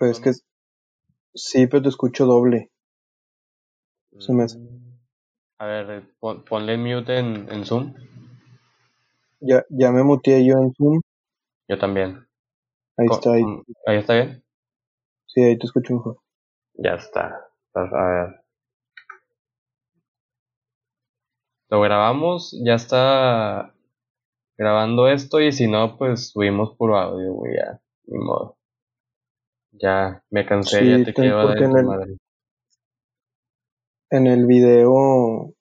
Pues es que sí, pero te escucho doble. Se me hace. Mm, A ver, pon- ponle mute en, en Zoom. Ya, ya me muteé yo en Zoom. Yo también. Ahí Co- está, ahí. mm, Ahí está bien. Sí, ahí te escucho mejor. Ya está. A ver. Lo grabamos, ya está grabando esto y si no, pues subimos puro audio, güey, ya, ni modo. Ya me cansé, Sí, ya te quiero porque en el- madre. En el video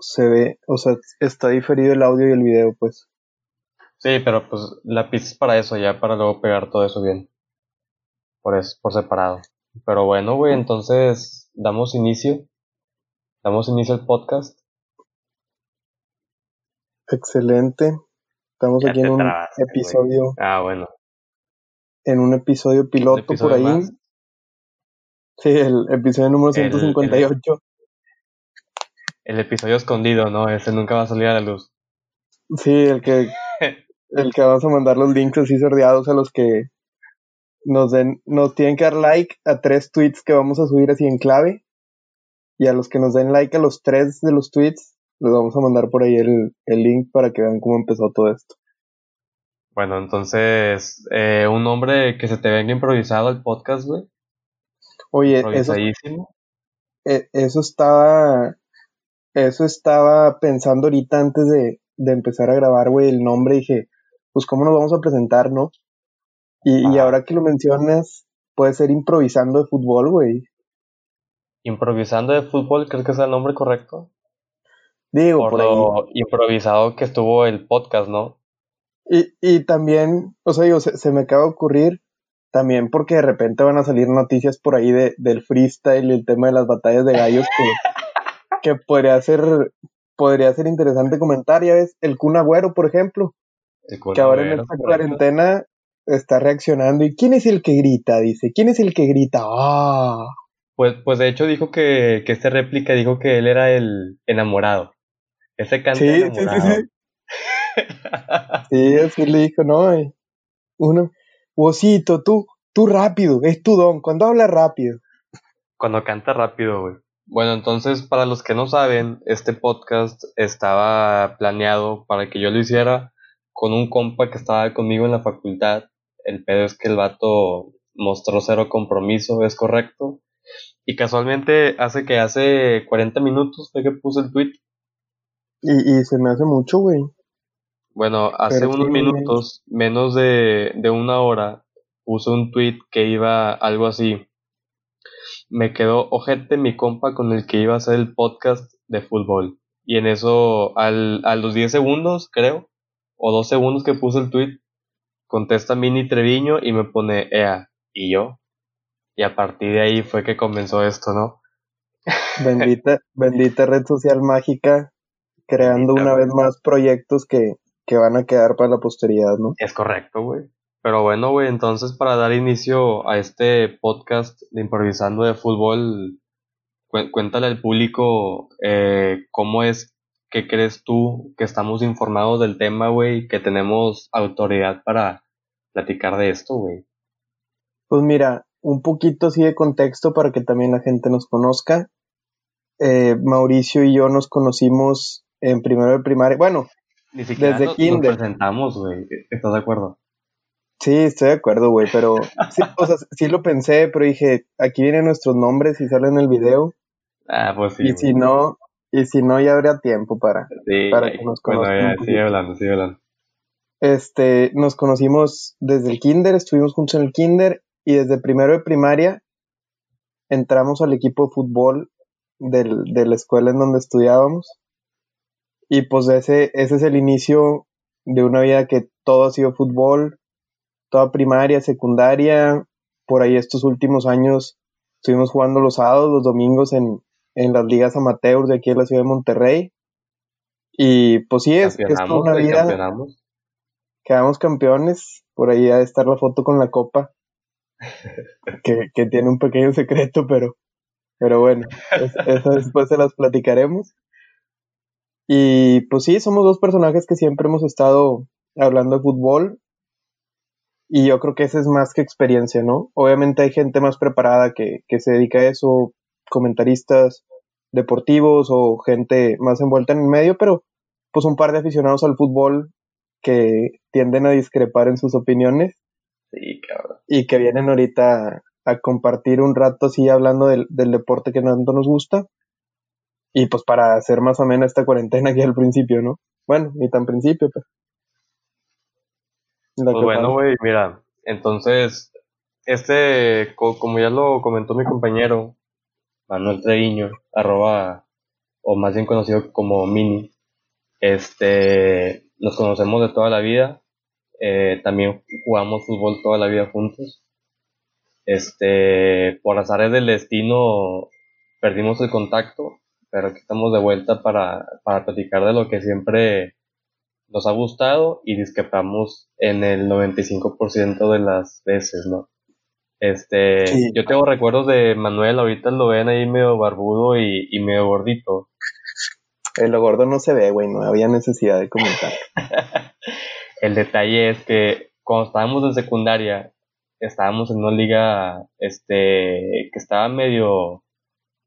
se ve, o sea, está diferido el audio y el video, pues. Sí, pero pues la pista es para eso, ya para luego pegar todo eso bien. Por eso, por separado. Pero bueno, güey, entonces damos inicio. Damos inicio al podcast. Excelente. Estamos Ya aquí en un episodio, Ah, bueno. En un episodio piloto por ahí. más. Sí, el episodio número El- el- 158. El episodio escondido, ¿no? Ese nunca va a salir a la luz. Sí, el que, el que vamos a mandar los links así sordeados a los que nos den, nos tienen que dar like a tres tweets que vamos a subir así en clave. Y a los que nos den like a los tres de los tweets, les vamos a mandar por ahí el, el link para que vean cómo empezó todo esto. Bueno, entonces, eh, un nombre que se te venga improvisado al podcast, güey. Oye, eso, Improvisadísimo. eh, eso estaba, eso estaba pensando ahorita antes de, de empezar a grabar, güey, el nombre. Dije, pues cómo nos vamos a presentar, ¿no? Y, y ahora que lo mencionas, puede ser improvisando de fútbol, güey. Improvisando de fútbol, ¿crees que es el nombre correcto? Digo, Por por ahí. lo improvisado que estuvo el podcast, ¿no? Y, y también, o sea, digo, se, se me acaba de ocurrir también porque de repente van a salir noticias por ahí de, del freestyle y el tema de las batallas de gallos que, que podría ser, podría ser interesante comentar, ya ves, el Kun Agüero, por ejemplo, El que ahora en esta cuarentena está reaccionando. ¿Y quién es el que grita? Dice, ¿quién es el que grita? ¡Ah! Pues, pues de hecho dijo que, que esta réplica dijo que él era el enamorado. Ese canta Sí, sí, sí, enamorado. sí. Sí, así le dijo, ¿no? Uno, Osito, tú, tú rápido, es tu don, cuando habla rápido. Cuando canta rápido, güey. Bueno, entonces, para los que no saben, este podcast estaba planeado para que yo lo hiciera con un compa que estaba conmigo en la facultad. El pedo es que el vato mostró cero compromiso, es correcto. Y casualmente hace que hace 40 minutos fue que puse el tweet. Y, y se me hace mucho, güey. Bueno, hace Pero unos sí, minutos, menos de, de una hora, puse un tweet que iba algo así. Me quedó ojete mi compa con el que iba a hacer el podcast de fútbol. Y en eso, al, a los 10 segundos, creo, o 2 segundos que puse el tweet, contesta Mini Treviño y me pone EA. ¿Y yo? Y a partir de ahí fue que comenzó esto, ¿no? Bendita, bendita red social mágica, creando una vez más proyectos que, que van a quedar para la posteridad, ¿no? Es correcto, güey. Pero bueno, güey, entonces para dar inicio a este podcast de improvisando de fútbol, cué- cuéntale al público eh, cómo es que crees tú que estamos informados del tema, güey, que tenemos autoridad para platicar de esto, güey. Pues mira, un poquito así de contexto para que también la gente nos conozca. Eh, Mauricio y yo nos conocimos en primero de primaria. Bueno, Ni siquiera Desde nos, nos kinder. presentamos, güey. ¿Estás de acuerdo? sí, estoy de acuerdo, güey, pero sí, o sea, sí lo pensé, pero dije, aquí vienen nuestros nombres y salen en el video. Ah, pues sí. y si güey. no, y si no, ya habría tiempo para. Sí, para que nos Bueno, conozcan ya, un sigue hablando, sigue hablando. Este, nos conocimos desde el kinder, estuvimos juntos en el kinder y desde primero de primaria entramos al equipo de fútbol del, de la escuela en donde estudiábamos. Y pues ese, ese es el inicio de una vida que todo ha sido fútbol, toda primaria, secundaria, por ahí estos últimos años estuvimos jugando los sábados, los domingos en, en las ligas amateurs de aquí en la ciudad de Monterrey. Y pues sí, es, es toda una vida quedamos campeones. Por ahí ha de estar la foto con la copa. Que, que tiene un pequeño secreto, pero, pero bueno, es- eso después se las platicaremos. Y pues sí, somos dos personajes que siempre hemos estado hablando de fútbol. y yo creo que ese es más que experiencia, ¿no? Obviamente hay gente más preparada que, que se dedica a eso, comentaristas deportivos o gente más envuelta en el medio, pero pues un par de aficionados al fútbol que tienden a discrepar en sus opiniones. Sí, cabrón. Y que vienen ahorita a compartir un rato así hablando del, del deporte que tanto nos gusta. Y pues para hacer más o menos esta cuarentena aquí al principio, ¿no? Bueno, ni tan principio, pero. Pues bueno, güey, mira, entonces, este, como ya lo comentó mi compañero, Manuel Treviño, arroba, o más bien conocido como Mini, este, nos conocemos de toda la vida, eh, también jugamos fútbol toda la vida juntos. Este, por azares del destino, perdimos el contacto, pero aquí estamos de vuelta para, para platicar de lo que siempre nos ha gustado y discrepamos en el 95% de las veces, ¿no? Este, yo tengo recuerdos de Manuel, ahorita lo ven ahí medio barbudo y, y medio gordito. El lo gordo no se ve, güey, no había necesidad de comentar. el detalle es que cuando estábamos en secundaria, estábamos en una liga, este, que estaba medio,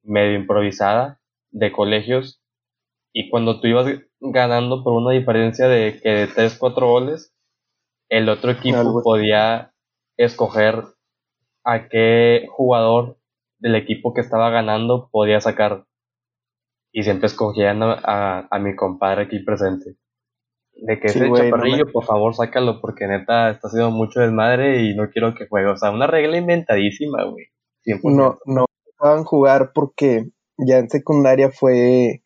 medio improvisada de colegios y cuando tú ibas ganando por una diferencia de que de 3, 4 goles, el otro equipo podía escoger a qué jugador del equipo que estaba ganando podía sacar. Y siempre escogían a, a, mi compadre aquí presente. De que ese chaparrillo, por favor, sácalo, porque neta está haciendo mucho desmadre y no quiero que juegue. O sea, una regla inventadísima, güey. No, no dejaban jugar porque ya en secundaria fue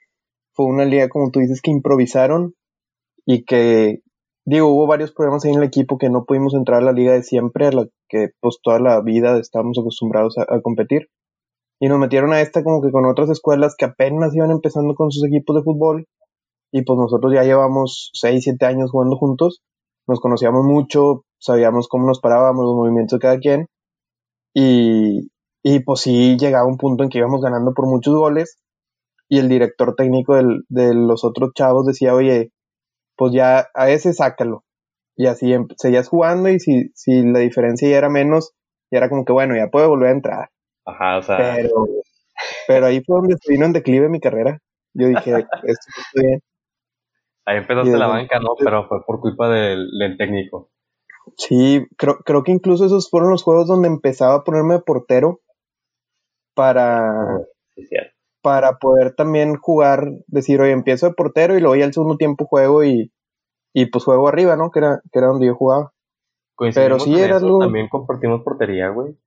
fue una liga, como tú dices, que improvisaron y que, digo, hubo varios problemas ahí en el equipo que no pudimos entrar a la liga de siempre, a la que pues toda la vida estábamos acostumbrados a, competir. Y nos metieron a esta como que con otras escuelas que apenas iban empezando con sus equipos de fútbol. Y pues nosotros ya llevamos 6, 7 años jugando juntos. Nos conocíamos mucho, sabíamos cómo nos parábamos, los movimientos de cada quien. Y, y pues sí llegaba un punto en que íbamos ganando por muchos goles y el director técnico del, de los otros chavos decía, oye, pues ya a ese sácalo. Y así em, seguías jugando y si, si la diferencia ya era menos, ya era como que bueno, ya puedo volver a entrar. Ajá, o sea. Pero, pero ahí fue donde se vino en declive mi carrera. Yo dije, esto está bien. Ahí empezaste la banca, ¿no? Pero fue por culpa del, del técnico. Sí, creo, creo que incluso esos fueron los juegos donde empezaba a ponerme de portero para, sí, para poder también jugar, decir, oye, empiezo de portero y luego ya al segundo tiempo juego y, y pues juego arriba, ¿no? Que era, que era donde yo jugaba. Pero sí era algo... También compartimos portería, güey.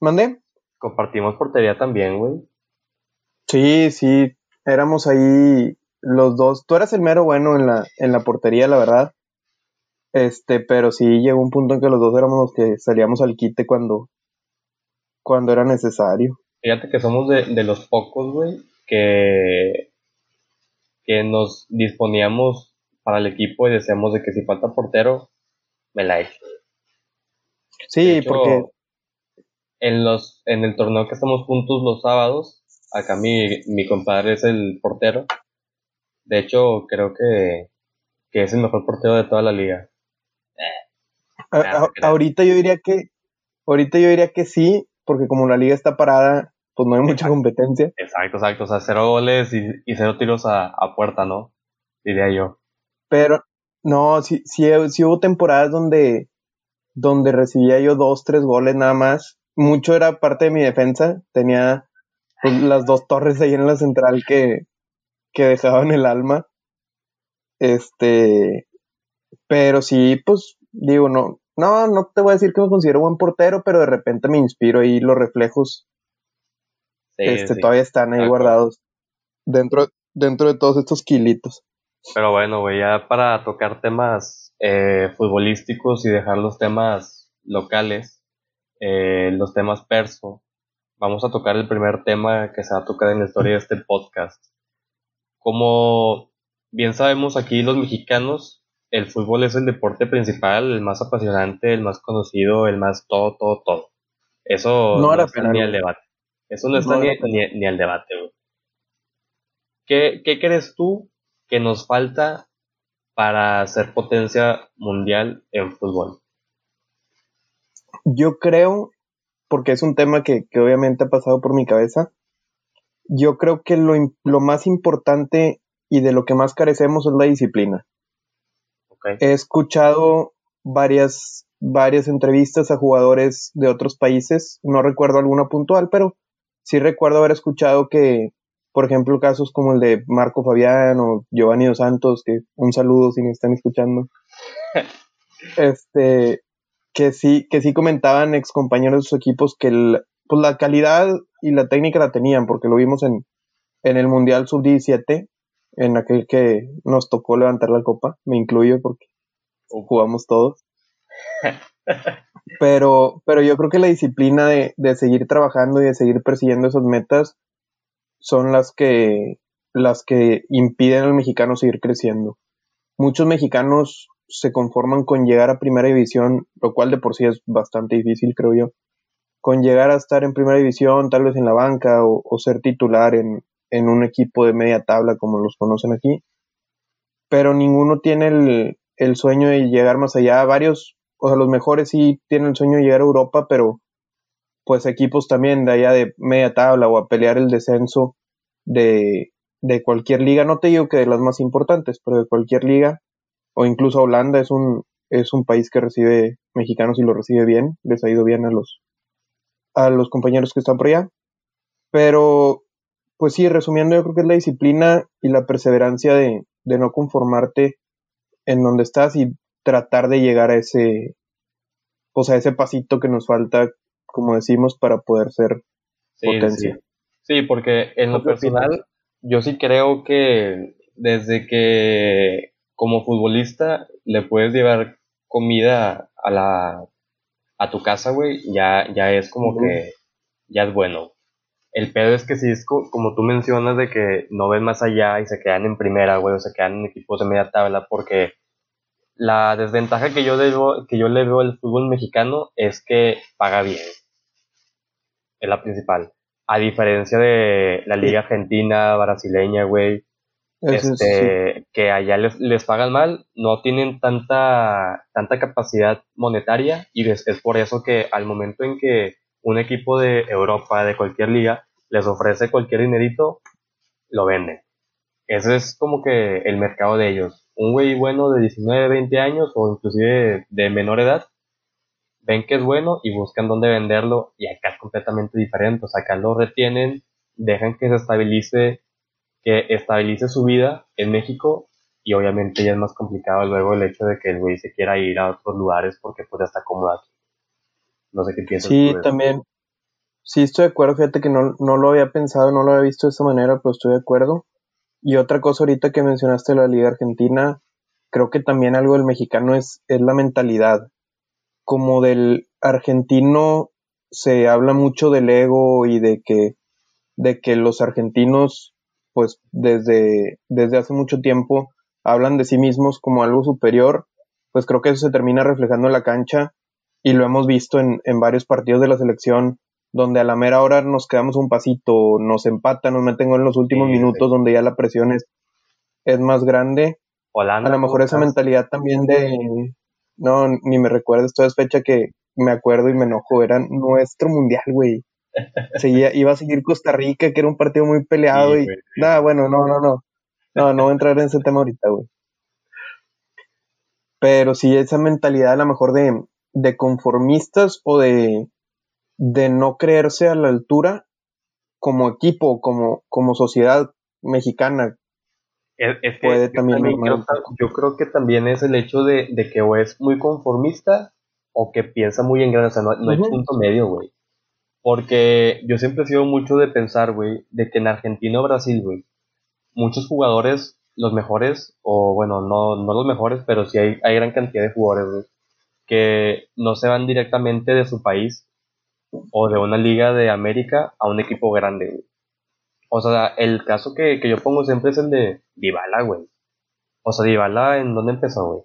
¿Mandé? Compartimos portería también, güey. Sí, sí, éramos ahí los dos. Tú eras el mero bueno en la, en la portería, la verdad. Este, pero sí llegó un punto en que los dos éramos los que salíamos al quite cuando, cuando era necesario. Fíjate que somos de, de los pocos, güey, que, que nos disponíamos para el equipo y decíamos de que si falta portero, me la echo. Sí, porque en los en el torneo que estamos juntos los sábados, acá mi, mi compadre es el portero. De hecho, creo que, que es el mejor portero de toda la liga. ahorita yo diría que ahorita yo diría que sí, porque como la liga está parada, pues no hay mucha competencia. Exacto, exacto. O sea, cero goles y, y cero tiros a, puerta, ¿no? Diría yo. Pero, no, sí, sí, hubo temporadas donde, donde recibía yo dos, tres goles nada más. Mucho era parte de mi defensa. Tenía pues, las dos torres ahí en la central que, que dejaban el alma. Este, pero sí, pues, digo, no, no, no te voy a decir que me considero buen portero, pero de repente me inspiro ahí los reflejos. este, todavía están ahí guardados dentro, dentro de todos estos kilitos. Pero bueno, güey, ya para tocar temas eh, futbolísticos y dejar los temas locales, eh, los temas perso, vamos a tocar el primer tema que se va a tocar en la historia de este podcast. Como bien sabemos aquí los mexicanos, el fútbol es el deporte principal, el más apasionante, el más conocido, el más todo, todo, todo. Eso no, está ni al debate. Eso no está ni, ni, al debate, güey. ¿Qué, ¿Qué crees tú que nos falta para ser potencia mundial en fútbol? Yo creo, porque es un tema que, que obviamente ha pasado por mi cabeza, yo creo que lo, lo, más importante y de lo que más carecemos es la disciplina. Okay. He escuchado varias, varias entrevistas a jugadores de otros países, no recuerdo alguna puntual, pero sí recuerdo haber escuchado que, por ejemplo, casos como el de Marco Fabián o Giovanni Dos Santos, que un saludo si me están escuchando, este, que sí, que sí comentaban ex compañeros de sus equipos que el, pues la calidad y la técnica la tenían, porque lo vimos en, en el Mundial Sub-17, en aquel que nos tocó levantar la copa, me incluyo porque jugamos todos. Pero, pero yo creo que la disciplina de, de seguir trabajando y de seguir persiguiendo esas metas son las que, las que impiden al mexicano seguir creciendo. Muchos mexicanos se conforman con llegar a primera división, lo cual de por sí es bastante difícil, creo yo. Con llegar a estar en primera división, tal vez en la banca, o, o ser titular en, en, un equipo de media tabla, como los conocen aquí. Pero ninguno tiene el, el sueño de llegar más allá. Varios, o sea, los mejores sí tienen el sueño de llegar a Europa, pero pues equipos también de allá de media tabla o a pelear el descenso de, de cualquier liga, no te digo que de las más importantes, pero de cualquier liga, o incluso Holanda es un, es un país que recibe mexicanos y lo recibe bien, les ha ido bien a los, a los compañeros que están por allá. Pero, pues sí, resumiendo, yo creo que es la disciplina y la perseverancia de, de no conformarte en donde estás y tratar de llegar a ese, o sea, ese pasito que nos falta, como decimos, para poder ser sí, potencia. Sí. sí, porque en lo personal, yo sí creo que desde que como futbolista le puedes llevar comida a la a tu casa, güey, ya, ya es como uh -huh. que ya es bueno. El pedo es que si es co como tú mencionas de que no ven más allá y se quedan en primera, güey, o se quedan en equipos de media tabla, porque la desventaja que yo, debo, que yo le veo al fútbol mexicano es que paga bien. Es la principal. A diferencia de la liga argentina, brasileña, güey, este, sí. que allá les, les, pagan mal, no tienen tanta, tanta capacidad monetaria y es, es, por eso que al momento en que un equipo de Europa, de cualquier liga, les ofrece cualquier dinerito, lo venden. Ese es como que el mercado de ellos. Un güey bueno de 19, 20 años o inclusive de menor edad, ven que es bueno y buscan dónde venderlo y acá es completamente diferente. O sea, acá lo retienen, dejan que se estabilice que estabilice su vida en México y obviamente ya es más complicado luego el hecho de que el güey se quiera ir a otros lugares porque pues ya está cómodo. No sé qué piensas. Sí, también. Sí, estoy de acuerdo. Fíjate que no, no lo había pensado, no lo había visto de esa manera, pero estoy de acuerdo. Y otra cosa ahorita que mencionaste la Liga Argentina, creo que también algo del mexicano es, es la mentalidad. Como del argentino se habla mucho del ego y de que, de que los argentinos pues desde, desde hace mucho tiempo hablan de sí mismos como algo superior, pues creo que eso se termina reflejando en la cancha y lo hemos visto en, en varios partidos de la selección donde a la mera hora nos quedamos un pasito, nos empatan, nos meten en los últimos sí, minutos sí. donde ya la presión es, es más grande. Holanda, a lo mejor esa mentalidad también de, no, ni me recuerdo, toda es fecha que me acuerdo y me enojo, era nuestro mundial, güey. Seguía, iba a seguir Costa Rica, que era un partido muy peleado sí, y nada, bueno, no, no, no. No, no voy a entrar en ese tema ahorita, güey. Pero sí, esa mentalidad a lo mejor de, de conformistas o de, de no creerse a la altura como equipo, como, como sociedad mexicana. Es, es que puede también, también creo, yo creo que también es el hecho de, de, que o es muy conformista o que piensa muy en grande, o sea, no, no uh -huh. hay punto medio, güey. Porque yo siempre he sido mucho de pensar, güey, de que en Argentina o Brasil, güey, muchos jugadores, los mejores, o bueno, no, no los mejores, pero sí hay, hay gran cantidad de jugadores, güey, que no se van directamente de su país o de una liga de América a un equipo grande. O sea, el caso que, que yo pongo siempre es el de Dybala, güey. O sea, Dybala, ¿en dónde empezó, güey?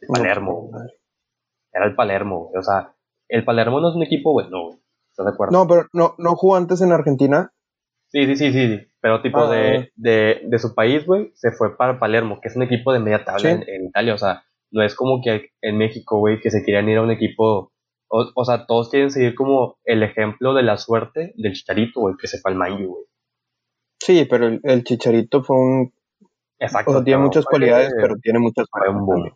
El Palermo. No, Era el Palermo, güey. O sea, el Palermo no es un equipo bueno, güey. ¿Estás de acuerdo? No, pero no, no jugó antes en Argentina. Sí, sí, sí, sí. sí. Pero tipo ah, de, de, de, su país, güey, se fue para Palermo, que es un equipo de media tabla ¿Sí? en, en, Italia. O sea, No es como que en México, güey, que se quieran ir a un equipo. O, o sea, todos quieren seguir como el ejemplo de la suerte del Chicharito, güey, que se fue al güey. Sí, pero el, el Chicharito fue un. Exacto. O sea, tiene muchas cualidades, pero tiene muchas fue un fallas boom. también.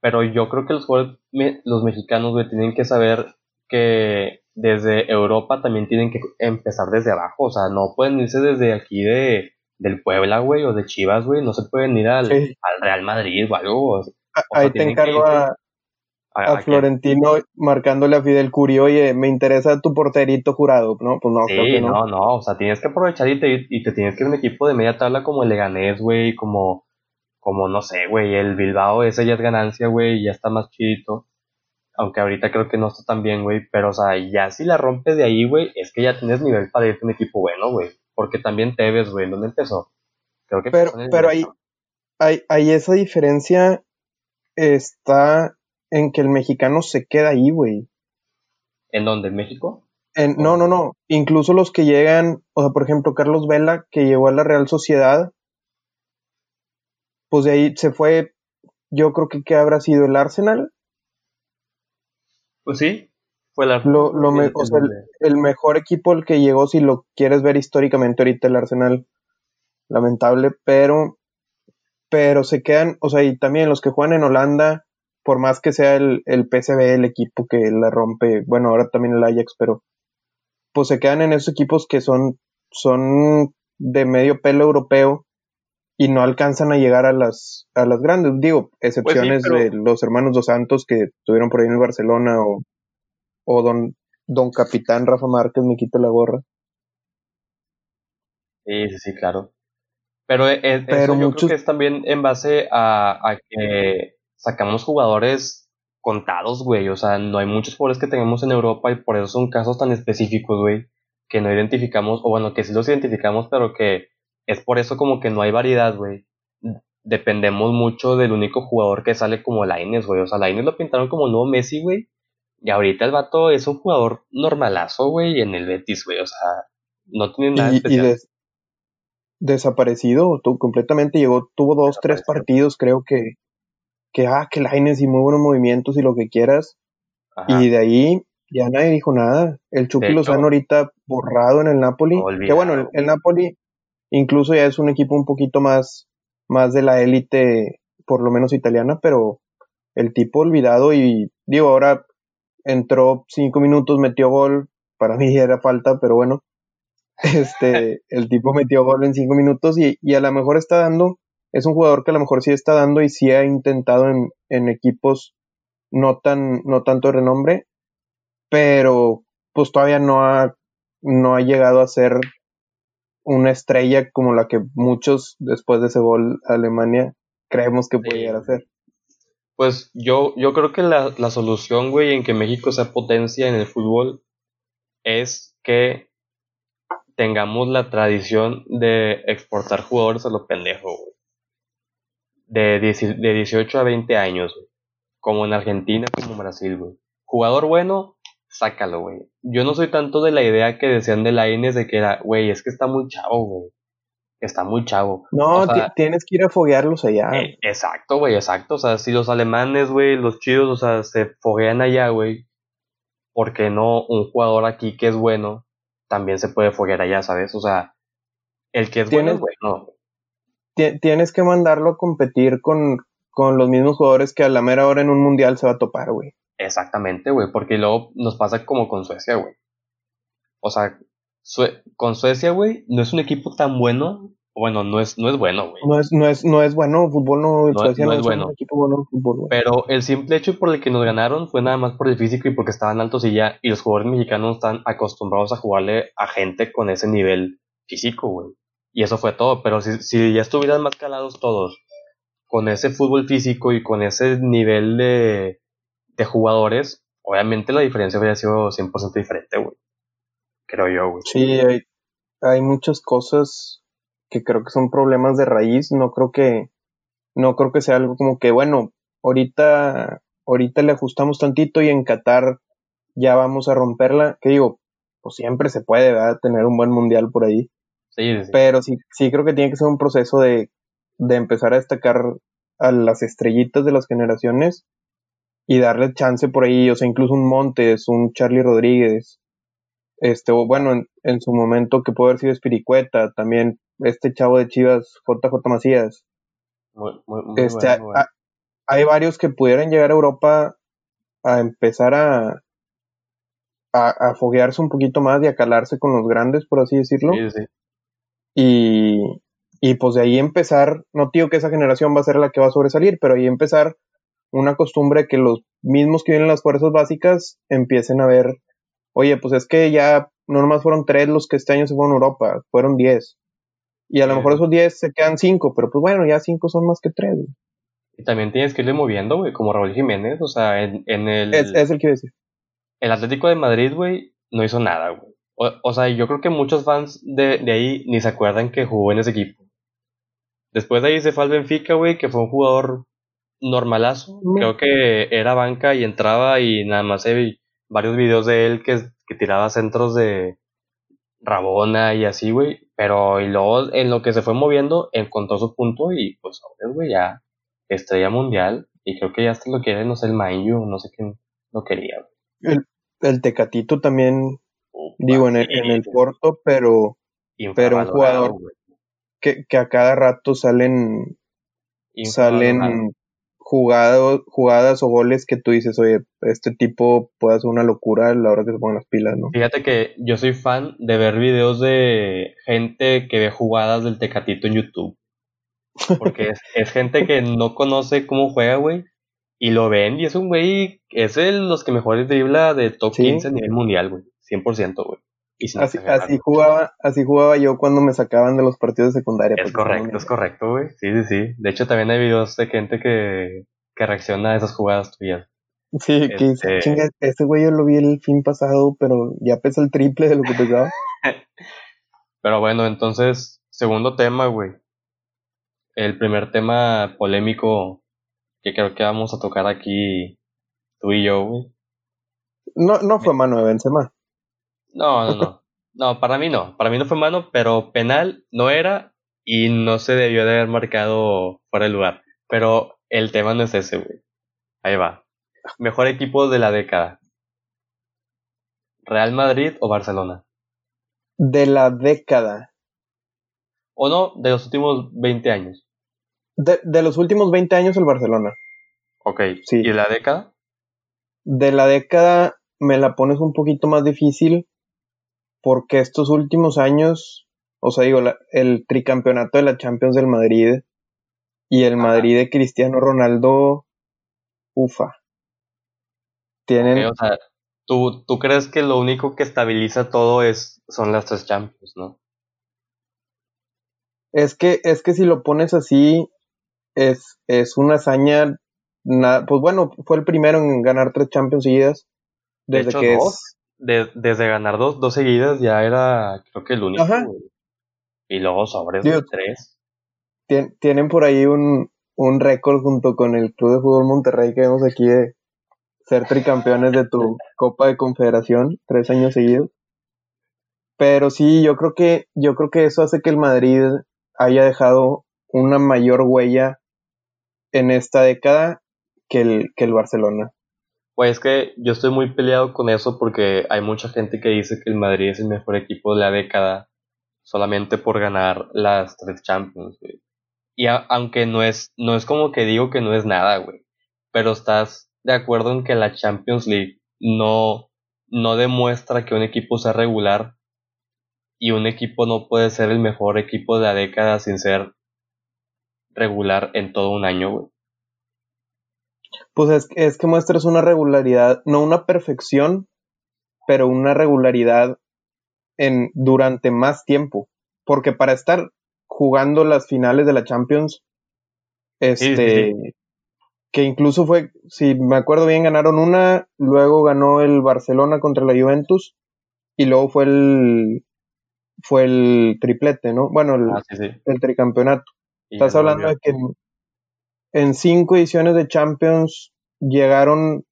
Pero yo creo que los jugadores, me- los mexicanos, güey, tienen que saber que desde Europa también tienen que empezar desde abajo. O sea, no pueden irse desde aquí de, del Puebla, güey, o de Chivas, güey. No se pueden ir al, Sí. al Real Madrid o algo. O, o sea, Ahí te encargo a, a- a a que- Florentino marcándole a Fidel Curi, oye, me interesa tu porterito jurado, ¿no? Pues no, creo que no. no, no, o sea, tienes que aprovechar y te, y te tienes que ir a un equipo de media tabla como el Leganés, güey, como, como, no sé, güey, el Bilbao, ese ya es ganancia, güey, ya está más chidito, aunque ahorita creo que no está tan bien, güey, pero, o sea, ya si la rompes de ahí, güey, es que ya tienes nivel para irte a un equipo bueno, güey, porque también Tevez, güey, ¿dónde empezó? Creo que Pero, pero ahí, Leganés. ahí, ahí esa diferencia está en que el mexicano se queda ahí, güey. ¿En dónde? ¿En México? En- no, no, no. Incluso los que llegan, o sea, por ejemplo, Carlos Vela, que llegó a la Real Sociedad, pues de ahí se fue, yo creo que, que habrá sido el Arsenal, Pues sí, fue la... lo, lo me- el- o sea, el, el- el mejor equipo el que llegó, si lo quieres ver históricamente ahorita el Arsenal, lamentable, pero, pero se quedan, o sea, y también los que juegan en Holanda, por más que sea el, el PSV el equipo que la rompe, bueno, ahora también el Ajax, pero pues se quedan en esos equipos que son, son de medio pelo europeo y no alcanzan a llegar a las, a las grandes. Digo, excepciones pero- de los hermanos dos Santos que estuvieron por ahí en el Barcelona o, o don, don Capitán Rafa Márquez me quito la gorra. Sí, sí, sí, claro. Pero, e- e- Pero eso yo creo que es también en base a, a que sacamos jugadores contados, güey. O sea, no hay muchos jugadores que tengamos en Europa y por eso son casos tan específicos, güey, que no identificamos, o bueno, que sí los identificamos, pero que es por eso como que no hay variedad, güey. Dependemos mucho del único jugador que sale como Lainez, güey. O sea, Lainez lo pintaron como nuevo Messi, güey. Y ahorita el vato es un jugador normalazo, güey, en el Betis, güey. O sea, no tiene nada y, y especial. des- desaparecido, tú, completamente llegó, tuvo dos, tres partidos, creo que, que, ah, que Lainez y muy buenos movimientos y lo que quieras, Ajá. y de ahí ya nadie dijo nada. El Chucky hecho, Lozano ahorita borrado en el Napoli, olvidado. que bueno, el, el Napoli incluso ya es un equipo un poquito más, más de la élite, por lo menos italiana, pero el tipo olvidado y digo, ahora entró cinco minutos, metió gol, para mí era falta, pero bueno, este, el tipo metió gol en cinco minutos y, y a lo mejor está dando, es un jugador que a lo mejor sí está dando y sí ha intentado en, en equipos no tan, no tanto de renombre, pero pues todavía no ha, no ha llegado a ser una estrella como la que muchos después de ese gol a Alemania creemos que puede llegar a ser. Pues yo, yo creo que la, la solución, güey, en que México sea potencia en el fútbol es que tengamos la tradición de exportar jugadores a lo pendejo, güey. De, de 18 a 20 años, güey. Como en Argentina, como en Brasil, güey. Jugador bueno, sácalo, güey. Yo no soy tanto de la idea que decían de la Ines de que era, güey, es que está muy chavo, güey. Está muy chavo. No, O sea, ti- tienes que ir a foguearlos allá. eh, exacto, güey, exacto. O sea, si los alemanes, güey, los chidos, o sea, se foguean allá, güey, ¿por qué no un jugador aquí que es bueno también se puede foguear allá, ¿sabes? O sea, el que es bueno es Tienes- bueno. Ti- tienes que mandarlo a competir con, con los mismos jugadores que a la mera hora en un mundial se va a topar, güey. Exactamente, güey, porque luego nos pasa como con Suecia, güey. O sea, Sue- con Suecia, güey, no es un equipo tan bueno. Bueno, no es, no es bueno, güey. No es, no es, no es bueno fútbol, no, No- no es bueno. un equipo bueno en fútbol, güey. Pero el simple hecho por el que nos ganaron fue nada más por el físico y porque estaban altos y ya. Y los jugadores mexicanos están acostumbrados a jugarle a gente con ese nivel físico, güey. Y eso fue todo. Pero si, si ya estuvieran más calados todos con ese fútbol físico y con ese nivel de, de jugadores, obviamente la diferencia habría sido 100% diferente, güey. Creo yo, güey. Sí, hay, hay muchas cosas que creo que son problemas de raíz. No creo que, no creo que sea algo como que, bueno, ahorita, ahorita le ajustamos tantito y en Qatar ya vamos a romperla. Que digo, pues siempre se puede, ¿verdad? Tener un buen mundial por ahí. Sí. Pero sí, sí creo que tiene que ser un proceso de, de empezar a destacar a las estrellitas de las generaciones y darle chance por ahí, o sea, incluso un Montes, un Charlie Rodríguez, este, o bueno, en, su momento que puede haber sido Espiricueta, también este chavo de Chivas, JJ Macías. este, hay varios que pudieran llegar a Europa a empezar a, a, foguearse un poquito más y a calarse con los grandes, por así decirlo. Sí, sí. Y, y pues de ahí empezar, no digo que esa generación va a ser la que va a sobresalir, pero ahí empezar una costumbre que los mismos que vienen las fuerzas básicas empiecen a ver, oye, pues es que ya no nomás fueron tres los que este año se fueron a Europa, fueron diez. Y a lo mejor esos diez se quedan cinco, pero pues bueno, ya cinco son más que tres. Y también tienes que irle moviendo, güey, como Raúl Jiménez, o sea, en, en el... Es, es el que decir. El Atlético de Madrid, güey, no hizo nada, güey. O, sea, yo creo que muchos fans de, de, ahí ni se acuerdan que jugó en ese equipo. Después de ahí se fue al Benfica, güey, que fue un jugador normalazo. Creo que era banca y entraba y nada más he varios videos de él que, que tiraba centros de Rabona y así, güey. Pero y luego en lo que se fue moviendo encontró su punto y pues ahora, güey, ya estrella mundial. Y creo que ya hasta lo quiere, no sé, el Mayu, no sé quién lo quería. El, el Tecatito también, digo, en el, en el corto, pero, pero un jugador que, que, a cada rato salen, salen jugadas, jugadas o goles que tú dices, oye, este tipo puede hacer una locura a la hora que se pongan las pilas, ¿no? Fíjate que yo soy fan de ver videos de gente que ve jugadas del Tecatito en YouTube. Porque es, es gente que no conoce cómo juega, güey y lo ven y es un güey, es de los que mejores dribla de top 15 a nivel mundial, güey. 100%, güey. Así, así, jugaba, así jugaba yo cuando me sacaban de los partidos de secundaria. Es correcto, es correcto, güey. Sí, sí, sí. De hecho, también hay videos de gente que, que reacciona a esas jugadas tuyas. Sí, que dice, este chinga, ese güey yo lo vi el fin pasado, pero ya pesa el triple de lo que pesaba. pero bueno, entonces, segundo tema, güey. El primer tema polémico que creo que vamos a tocar aquí tú y yo, güey. No, no fue mano de Benzema. No, no, no. No, para mí no. Para mí no fue mano, pero penal no era y no se debió de haber marcado fuera de lugar. Pero el tema no es ese, güey. Ahí va. Mejor equipo de la década. ¿Real Madrid o Barcelona? De la década. ¿O no? De los últimos 20 años. De, los últimos 20 años el Barcelona. Ok, sí. ¿Y la década? De la década me la pones un poquito más difícil porque estos últimos años, o sea, digo, el tricampeonato de la Champions del Madrid y el Madrid de Cristiano Ronaldo, ufa. Tienen... o sea, ¿tú, tú crees que lo único que estabiliza todo es, son las tres Champions, ¿no? Es que, es que si lo pones así, es, es una hazaña, pues bueno, fue el primero en ganar tres Champions seguidas. Desde que Es... desde ganar dos, dos seguidas ya era, creo que el único. Y luego sobres de tres. tienen por ahí un, un récord junto con el Club de Fútbol Monterrey que vemos aquí de ser tricampeones de tu Copa de Confederación, tres años seguidos. Pero sí, yo creo que, yo creo que eso hace que el Madrid haya dejado una mayor huella en esta década que el, que el Barcelona. Pues es que yo estoy muy peleado con eso porque hay mucha gente que dice que el Madrid es el mejor equipo de la década solamente por ganar las tres Champions, güey. Y aunque no es, no es como que digo que no es nada, güey. Pero estás de acuerdo en que la Champions League no, no demuestra que un equipo sea regular y un equipo no puede ser el mejor equipo de la década sin ser regular en todo un año, güey. Pues es, es que muestras una regularidad, no una perfección, pero una regularidad en durante más tiempo. Porque para estar jugando las finales de la Champions, este, que incluso fue, si me acuerdo bien, ganaron una, luego ganó el Barcelona contra la Juventus y luego fue el, fue el triplete, ¿no? Bueno, el, ah, el tricampeonato. Estás hablando de que en, cinco ediciones de Champions llegaron,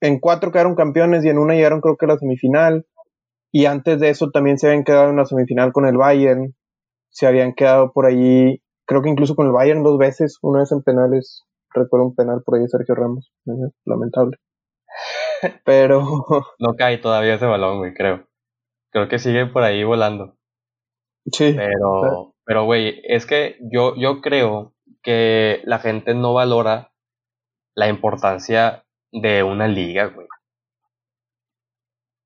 en cuatro quedaron campeones y en una llegaron creo que a la semifinal. Y antes de eso también se habían quedado en la semifinal con el Bayern. Se habían quedado por allí creo que incluso con el Bayern dos veces, una vez en penales, recuerdo un penal por ahí de Sergio Ramos, lamentable. Pero... No cae todavía ese balón, güey, creo. Creo que sigue por ahí volando. Sí. Pero, pero, güey, es que yo, yo creo que la gente no valora la importancia de una liga, güey.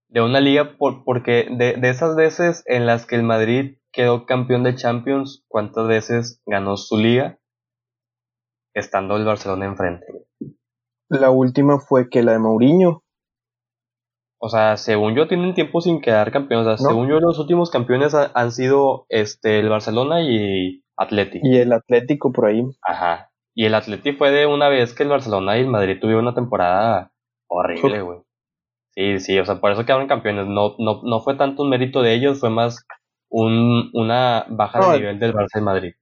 De una liga por, porque de, de esas veces en las que el Madrid quedó campeón de Champions, ¿cuántas veces ganó su liga? Estando el Barcelona enfrente. La última fue que la de Mourinho. O sea, según yo tienen tiempo sin quedar campeones. O sea, según yo los últimos campeones han sido este el Barcelona y Atlético. Y el Atlético por ahí. Ajá. Y el Atlético fue de una vez que el Barcelona y el Madrid tuvieron una temporada horrible, güey. Sí, sí, o sea, por eso quedaron campeones. No, no, no fue tanto un mérito de ellos, fue más un, una baja de nivel del Barça y Madrid.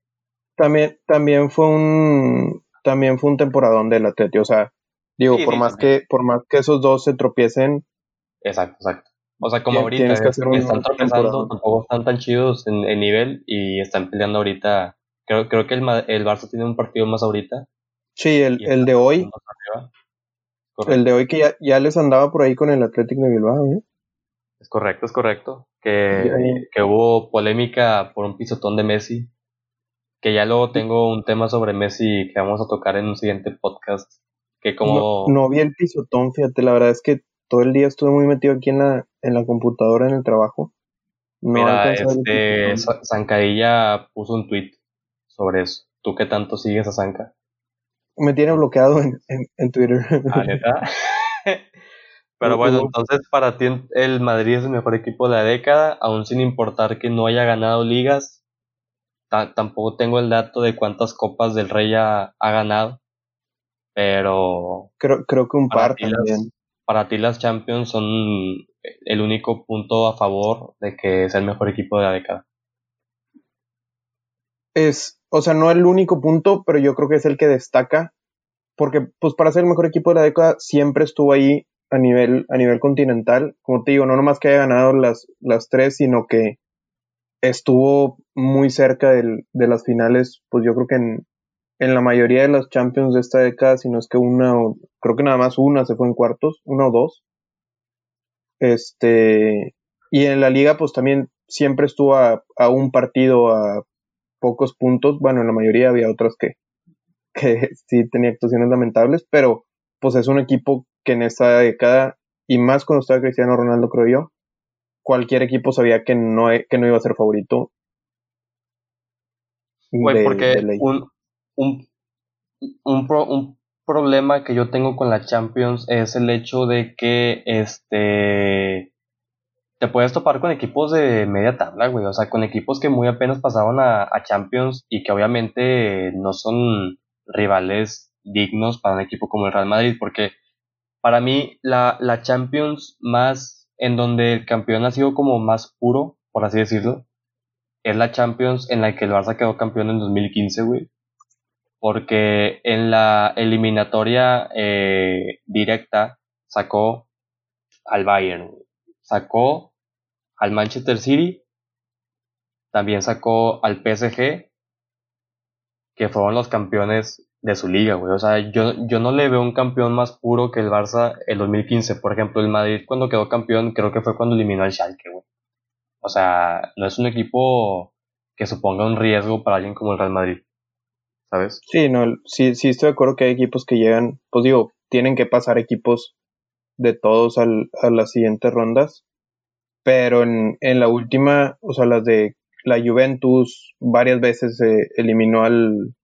También, también fue un también fue un temporadón del Atlético, o sea, digo, por más que por más que esos dos se tropiecen. Exacto, exacto. O sea, como ahorita están tropezando, tampoco están tan chidos en, nivel y están peleando ahorita. Creo, creo que el, el Barça tiene un partido más ahorita. Sí, el, el de hoy. El de hoy que ya, ya les andaba por ahí con el Atlético de Bilbao, ¿eh? Es correcto, es correcto. Que, que hubo polémica por un pisotón de Messi. Que ya luego tengo un tema sobre Messi que vamos a tocar en un siguiente podcast. Que como... No, vi el pisotón, fíjate, la verdad es que todo el día estuve muy metido aquí en la, en la computadora, en el trabajo. No Mira, este, Zancadilla puso un tweet sobre eso. ¿Tú qué tanto sigues a Zanca? Me tiene bloqueado en, en, Twitter. ¿Ah, neta? Pero bueno, entonces para ti el Madrid es el mejor equipo de la década, aún sin importar que no haya ganado ligas. tampoco tengo el dato de cuántas copas del Rey ha, ganado, pero... Creo, creo que un par también. Para ti las Champions son el único punto a favor de que es el mejor equipo de la década. Es, o sea, no el único punto, pero yo creo que es el que destaca, porque pues para ser el mejor equipo de la década siempre estuvo ahí a nivel, a nivel continental. Como te digo, no nomás que haya ganado las, las tres, sino que estuvo muy cerca de las finales, pues yo creo que en, en la mayoría de las Champions de esta década, si no es que una, o, creo que nada más una se fue en cuartos, una o dos. Este, y en la liga, pues también siempre estuvo a, a un partido, a pocos puntos. Bueno, en la mayoría había otras que, que sí tenía actuaciones lamentables, pero pues es un equipo que en esta década, y más cuando estaba Cristiano Ronaldo, creo yo, cualquier equipo sabía que no, que no iba a ser favorito. porque un, un, un, problema que yo tengo con la Champions es el hecho de que este te puedes topar con equipos de media tabla, güey. O sea, con equipos que muy apenas pasaron a, a Champions y que obviamente no son rivales dignos para un equipo como el Real Madrid, porque para mí la, la Champions más en donde el campeón ha sido como más puro, por así decirlo, es la Champions en la que el Barça quedó campeón en 2015, güey. Porque en la eliminatoria eh, directa sacó al Bayern, sacó al Manchester City, también sacó al PSG, que fueron los campeones de su liga, güey. O sea, yo, yo no le veo un campeón más puro que el Barça el 2015. Por ejemplo, el Madrid cuando quedó campeón creo que fue cuando eliminó al Schalke, güey. O sea, no es un equipo que suponga un riesgo para alguien como el Real Madrid. ¿Sabes? Sí, no, sí, sí estoy de acuerdo que hay equipos que llegan, pues digo, tienen que pasar equipos de todos al, a las siguientes rondas. Pero en, en la última, o sea, las de la Juventus varias veces se eliminó al,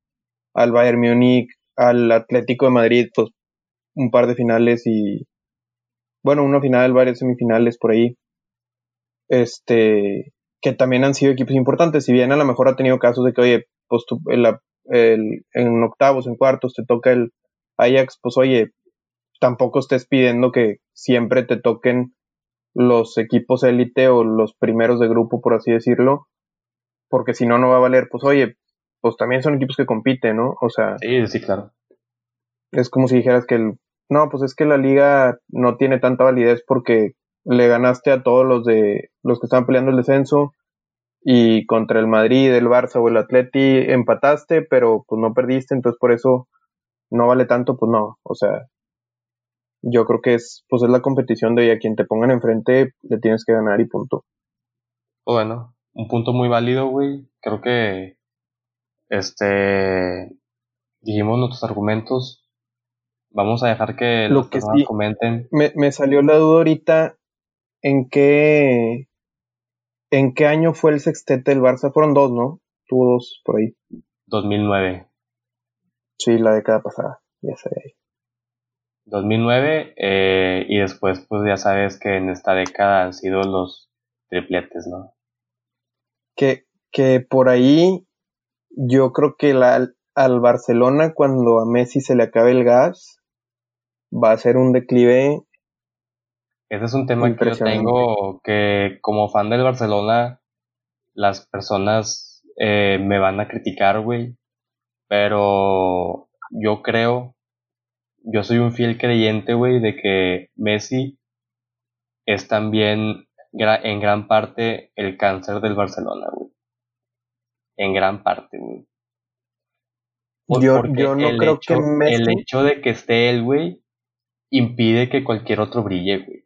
al Bayern Múnich, al Atlético de Madrid, pues un par de finales y bueno, una final, varias semifinales por ahí. Este, que también han sido equipos importantes, si bien a lo mejor ha tenido casos de que, oye, pues tú, en octavos, en cuartos te toca el Ajax, pues oye, tampoco estés pidiendo que siempre te toquen los equipos élite o los primeros de grupo, por así decirlo, porque si no, no va a valer, pues oye, pues también son equipos que compiten, ¿no? O sea. Sí, sí, claro. Es como si dijeras que el. No, pues es que la liga no tiene tanta validez porque le ganaste a todos los de los que están peleando el descenso y contra el Madrid, el Barça o el Atleti empataste, pero pues no perdiste, entonces por eso no vale tanto, pues no, o sea, yo creo que es, pues es la competición de a quien te pongan enfrente le tienes que ganar y punto. Bueno, un punto muy válido, güey. Creo que, este, dijimos nuestros argumentos. Vamos a dejar que Lo los que personas sí, comenten. Me, me salió la duda ahorita en qué, en qué año fue el sextete del Barça, fueron dos, ¿no? Tuvo dos por ahí. 2009. Sí, la década pasada, ya sé. 2009 eh, y después pues ya sabes que en esta década han sido los tripletes, ¿no? Que, que por ahí yo creo que la, al Barcelona cuando a Messi se le acabe el gas va a ser un declive Ese es un tema que yo tengo que como fan del Barcelona las personas eh, me van a criticar, güey, pero yo creo, yo soy un fiel creyente, güey, de que Messi es también gra- en gran parte el cáncer del Barcelona, güey. En gran parte, güey. Yo- yo no creo hecho, que Messi- El hecho de que esté él, güey, impide que cualquier otro brille, güey.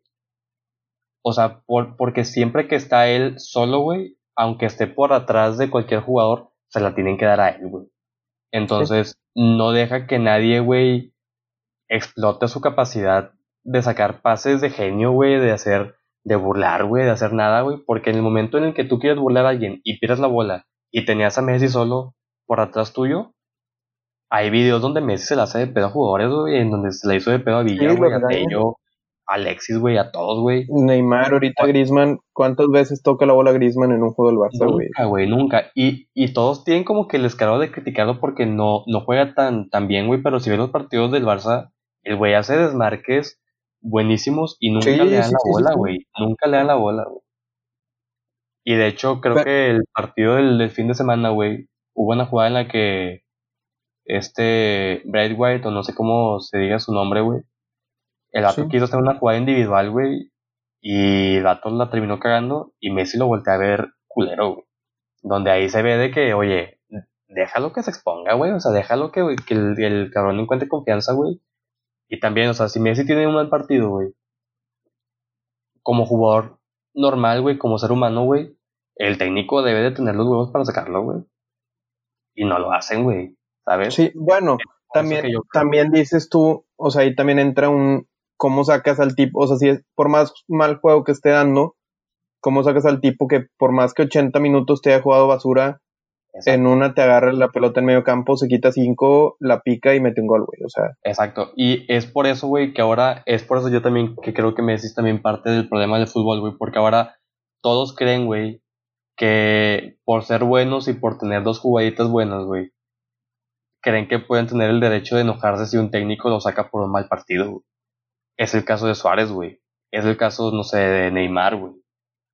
O sea, por, porque siempre que está él solo, güey, aunque esté por atrás de cualquier jugador, se la tienen que dar a él, güey. Entonces, no deja que nadie, güey, explote su capacidad de sacar pases de genio, güey, de hacer, de burlar, güey, de hacer nada, güey, porque en el momento en el que tú quieres burlar a alguien y pierdes la bola y tenías a Messi solo por atrás tuyo, hay videos donde Messi se la hace de pedo a jugadores, güey, en donde se la hizo de pedo a Villa, güey, a. Tello, Alexis, güey, a todos, güey. Neymar, ahorita Griezmann, ¿cuántas veces toca la bola Griezmann en un juego del Barça, güey? Nunca, güey, nunca. Y, y todos tienen como que el descaro de criticarlo porque no, no juega tan, tan bien, güey, pero si ves los partidos del Barça, el güey hace desmarques buenísimos y nunca Sí, le dan sí, la sí, bola, güey. Nunca le dan la bola, güey. Y de hecho, creo Pero- que el partido del, del fin de semana, güey, hubo una jugada en la que este Brad White, o no sé cómo se diga su nombre, güey, el vato Sí. quiso hacer una jugada individual, güey, y el vato la terminó cagando y Messi lo voltea a ver culero, güey. Donde ahí se ve de que, oye, déjalo que se exponga, güey, o sea, déjalo que, que el, el cabrón encuentre confianza, güey. Y también, o sea, si Messi tiene un mal partido, güey, como jugador normal, güey, como ser humano, güey, el técnico debe de tener los huevos para sacarlo, güey. Y no lo hacen, güey, ¿sabes? Sí, bueno, también, también dices tú, o sea, ahí también entra un, ¿cómo sacas al tipo? O sea, si es por más mal juego que esté dando, ¿cómo sacas al tipo que por más que 80 minutos te haya jugado basura, Exacto. en una te agarra la pelota en medio campo, se quita 5, la pica y mete un gol, güey? O sea, Exacto. Y es por eso, güey, que ahora, es por eso yo también, que creo que Messi es también parte del problema del fútbol, güey, porque ahora todos creen, güey, que por ser buenos y por tener dos jugaditas buenas, güey, creen que pueden tener el derecho de enojarse si un técnico lo saca por un mal partido, güey. Es el caso de Suárez, güey. Es el caso, no sé, de Neymar, güey.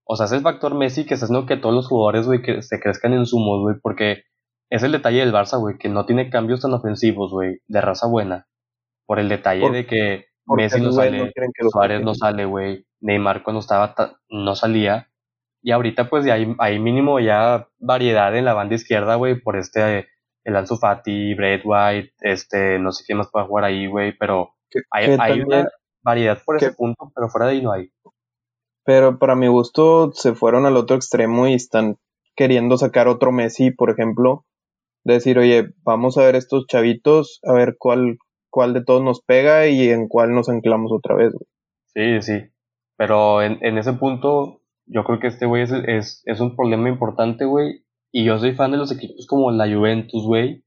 O sea, es el factor Messi que está haciendo que todos los jugadores, güey, que se crezcan en sumos, güey, porque es el detalle del Barça, güey, que no tiene cambios tan ofensivos, güey, de raza buena. Por el detalle Por- de que Messi no sale, no que Suárez no sale, güey, Neymar cuando estaba ta- no salía. Y ahorita pues ya hay, hay mínimo ya variedad en la banda izquierda, güey, por este, el Ansu Fati, Brad White, este, no sé quién más puede jugar ahí, güey, pero hay, hay una variedad por ese punto, pero fuera de ahí no hay. pero para mi gusto se fueron al otro extremo y están queriendo sacar otro Messi, por ejemplo, decir, oye, vamos a ver estos chavitos, a ver cuál, cuál de todos nos pega y en cuál nos anclamos otra vez, güey. Sí, sí. Pero en, en ese punto, yo creo que este güey es, es, es un problema importante, güey. Y yo soy fan de los equipos como la Juventus, güey.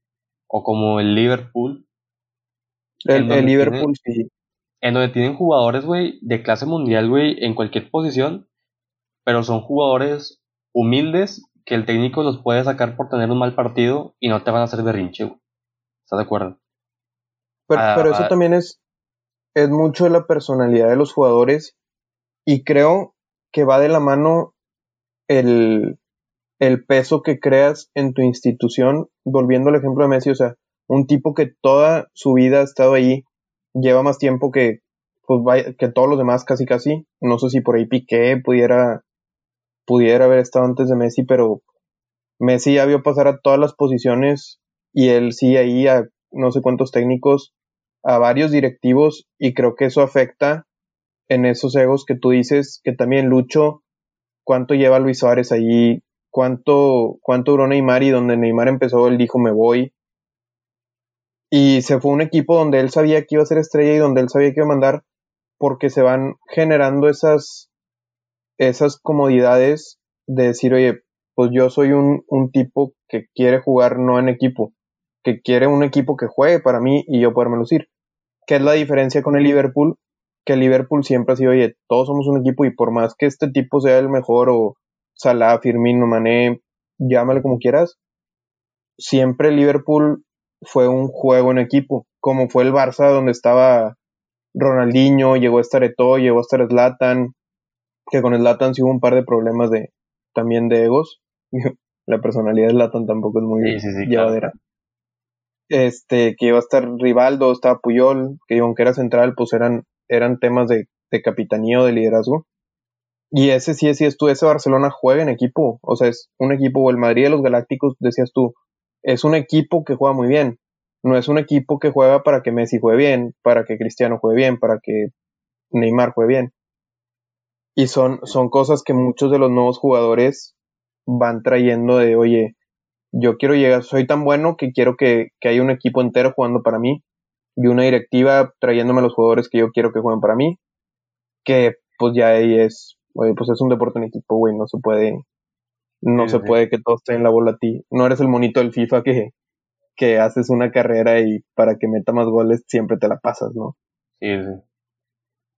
O como el Liverpool. El, Liverpool sí. En donde tienen jugadores, güey, de clase mundial, güey, en cualquier posición. Pero son jugadores humildes que el técnico los puede sacar por tener un mal partido y no te van a hacer berrinche, güey. ¿Estás de acuerdo? Pero, Ah, pero eso ah. también es, es mucho de la personalidad de los jugadores y creo que va de la mano el, el peso que creas en tu institución, volviendo al ejemplo de Messi, o sea, un tipo que toda su vida ha estado ahí, lleva más tiempo que, pues, que todos los demás casi casi, no sé si por ahí Piqué pudiera, pudiera haber estado antes de Messi, pero Messi ya vio pasar a todas las posiciones y él sí ahí a no sé cuántos técnicos, a varios directivos y creo que eso afecta en esos egos que tú dices que también Lucho, cuánto lleva Luis Suárez allí, cuánto, cuánto duró Neymar y donde Neymar empezó él dijo me voy. Y se fue un equipo donde él sabía que iba a ser estrella y donde él sabía que iba a mandar porque se van generando esas, esas comodidades de decir, oye, pues yo soy un, un tipo que quiere jugar no en equipo, que quiere un equipo que juegue para mí y yo poderme lucir. ¿Qué es la diferencia con el Liverpool? Que el Liverpool siempre ha sido, oye, todos somos un equipo y por más que este tipo sea el mejor o Salah, Firmino, Mané, llámale como quieras, siempre Liverpool fue un juego en equipo, como fue el Barça donde estaba Ronaldinho, llegó a estar Eto'o, llegó a estar Zlatan, que con Zlatan sí hubo un par de problemas de también de egos. La personalidad de Zlatan tampoco es muy llevadera. Este, que iba a estar Rivaldo, estaba Puyol, que aunque era central, pues eran, eran temas de, de capitanía o de liderazgo. Y ese sí, sí es tú, ese Barcelona juega en equipo, o sea, es un equipo, o el Madrid de los Galácticos, decías tú, es un equipo que juega muy bien, no es un equipo que juega para que Messi juegue bien, para que Cristiano juegue bien, para que Neymar juegue bien. Y son, son cosas que muchos de los nuevos jugadores van trayendo de, oye, yo quiero llegar, soy tan bueno que quiero que, que haya un equipo entero jugando para mí y una directiva trayéndome a los jugadores que yo quiero que jueguen para mí, que pues ya ahí es, oye, pues es un deporte en equipo, güey, no se puede, no se puede que todos estén la bola a ti. No eres el monito del FIFA que, que haces una carrera y para que meta más goles siempre te la pasas, ¿no? Sí, sí.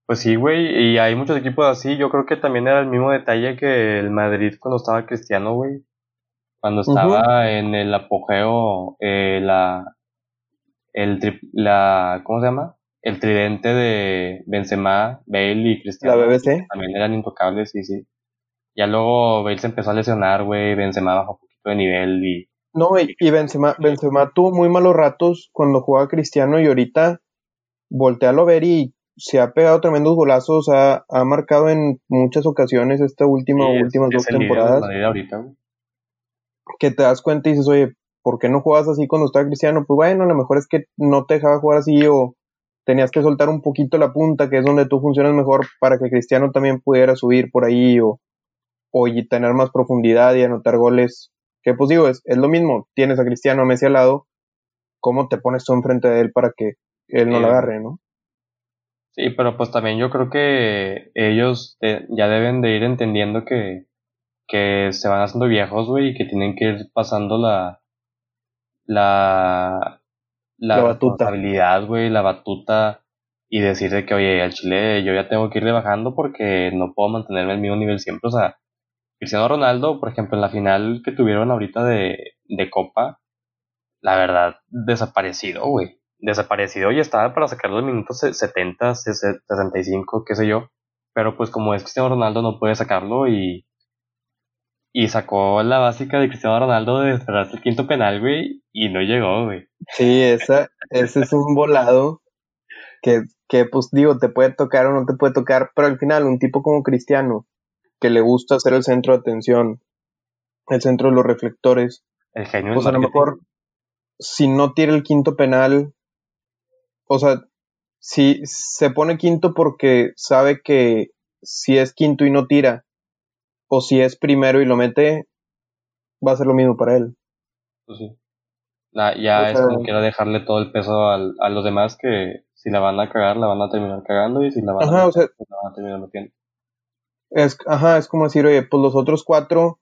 Pues sí, güey, y hay muchos equipos así. Yo creo que también era el mismo detalle que el Madrid cuando estaba Cristiano, güey. Cuando estaba en el apogeo, eh, la, el la, ¿cómo se llama? El tridente de Benzema, Bale y Cristiano. La BBC. También eran intocables, sí, sí. Ya luego Bale se empezó a lesionar, güey, Benzema bajó un poquito de nivel y no, y, y Benzema, Benzema tuvo muy malos ratos cuando jugaba Cristiano y ahorita voltealo a ver y se ha pegado tremendos golazos, ha, ha marcado en muchas ocasiones esta última o últimas dos temporadas. que te das cuenta y dices, oye, ¿por qué no jugabas así cuando estaba Cristiano? Pues bueno, a lo mejor es que no te dejaba jugar así o tenías que soltar un poquito la punta, que es donde tú funcionas mejor para que Cristiano también pudiera subir por ahí o, o tener más profundidad y anotar goles que pues digo, es, es lo mismo, tienes a Cristiano Messi al lado, ¿cómo te pones tú enfrente de él para que él no la agarre, no? Sí, pero pues también yo creo que ellos ya deben de ir entendiendo que, que se van haciendo viejos, güey, y que tienen que ir pasando la, la, la, la responsabilidad, güey, la batuta y decir de que, oye, al Chile yo ya tengo que irle bajando porque no puedo mantenerme al mismo nivel siempre, o sea, Cristiano Ronaldo, por ejemplo, en la final que tuvieron ahorita de, de Copa, la verdad, desaparecido, güey. Desaparecido y estaba para sacar los minutos 70, 65, qué sé yo. Pero pues como es Cristiano Ronaldo no puede sacarlo y, y sacó la básica de Cristiano Ronaldo de esperarse el quinto penal, güey, y no llegó, güey. Sí, esa, ese es un volado que, que, pues digo, te puede tocar o no te puede tocar, pero al final un tipo como Cristiano, que le gusta ser el centro de atención, el centro de los reflectores. El genio Pues a lo mejor, si no tira el quinto penal, o sea, si se pone quinto porque sabe que si es quinto y no tira, o si es primero y lo mete, va a ser lo mismo para él. Pues sí. ya es como quiero dejarle todo el peso al, a los demás que si la van a cagar, la van a terminar cagando y si la van, a, pues la van a terminar metiendo. Es, ajá, es como decir, oye, pues los otros cuatro,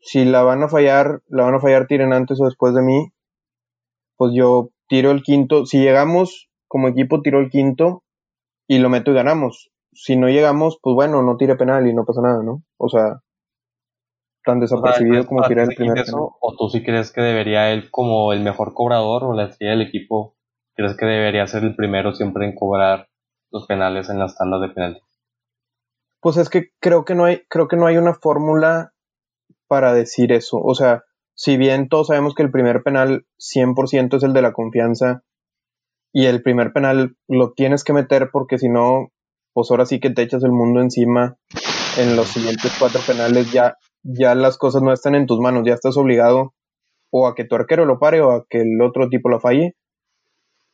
si la van a fallar, la van a fallar, tiren antes o después de mí. Pues yo tiro el quinto. Si llegamos como equipo, tiro el quinto y lo meto y ganamos. Si no llegamos, pues bueno, no tire penal y no pasa nada, ¿no? O sea, tan desapercibido como tirar el primer ¿O tú sí crees que debería él, como el mejor cobrador o la estrella del equipo, crees que debería ser el primero siempre en cobrar los penales en las tandas de penalti? Pues es que creo que no hay, creo que no hay una fórmula para decir eso. O sea, si bien todos sabemos que el primer penal 100% es el de la confianza y el primer penal lo tienes que meter porque si no, pues ahora sí que te echas el mundo encima en los siguientes cuatro penales ya, ya las cosas no están en tus manos, ya estás obligado o a que tu arquero lo pare o a que el otro tipo lo falle.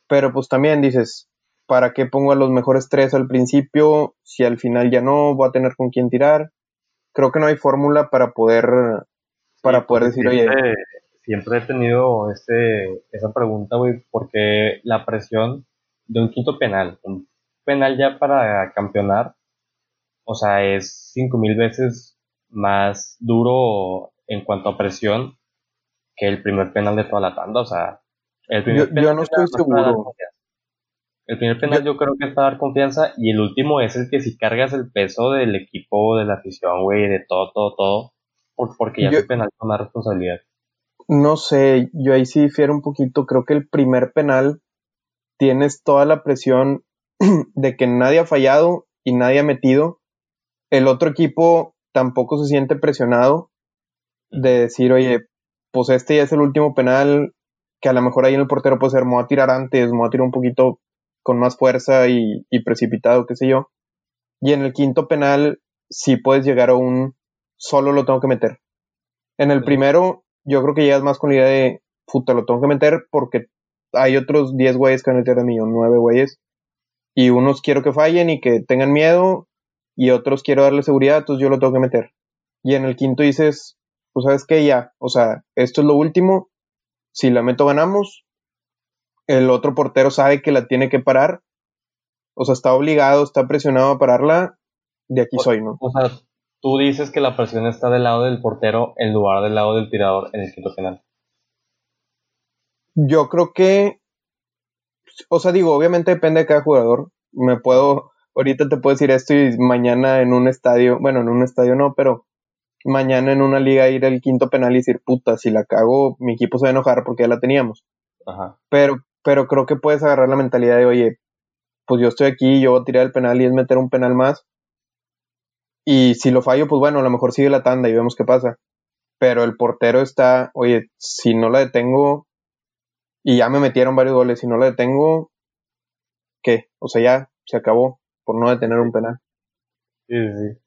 Pero pues también dices, ¿para qué pongo a los mejores tres al principio si al final ya no voy a tener con quién tirar? Creo que no hay fórmula para poder para poder decir, oye, siempre he tenido este esa pregunta, güey, porque la presión de un quinto penal, un penal ya para campeonar, o sea, es cinco mil veces más duro en cuanto a presión que el primer penal de toda la tanda, o sea, el primer yo, penal no estoy seguro. El primer penal yo, creo que es para dar confianza y el último es el que si cargas el peso del equipo, de la afición, güey, de todo, todo, todo, porque ya es penal con más responsabilidad. No sé, yo ahí sí difiero un poquito, creo que el primer penal tienes toda la presión de que nadie ha fallado y nadie ha metido. El otro equipo tampoco se siente presionado de decir, oye, pues este ya es el último penal, que a lo mejor ahí en el portero puede ser, me voy a tirar antes, me voy a tirar un poquito con más fuerza y, precipitado, qué sé yo. Y en el quinto penal sí puedes llegar a un solo lo tengo que meter. En el primero, yo creo que llegas más con la idea de puta, lo tengo que meter porque hay otros 10 güeyes que van a meter de millón, 9 güeyes. Y unos quiero que fallen y que tengan miedo, y otros quiero darle seguridad, entonces yo lo tengo que meter. Y en el quinto dices, pues sabes que ya, o sea, esto es lo último, si la meto ganamos, el otro portero sabe que la tiene que parar, o sea, está obligado, está presionado a pararla, de aquí soy, ¿no? O sea, tú dices que la presión está del lado del portero en lugar del lado del tirador en el quinto penal. Yo creo que, o sea, digo, obviamente depende de cada jugador. Me puedo, ahorita te puedo decir esto y mañana en un estadio, bueno, en un estadio no, pero mañana en una liga ir al quinto penal y decir, puta, si la cago, mi equipo se va a enojar porque ya la teníamos. Ajá. Pero, pero creo que puedes agarrar la mentalidad de, oye, pues yo estoy aquí, yo voy a tirar el penal y es meter un penal más. Y si lo fallo, pues bueno, a lo mejor sigue la tanda y vemos qué pasa. Pero el portero está, oye, si no la detengo, y ya me metieron varios goles, si no la detengo, ¿qué? O sea, ya se acabó por no detener un penal. Sí, sí.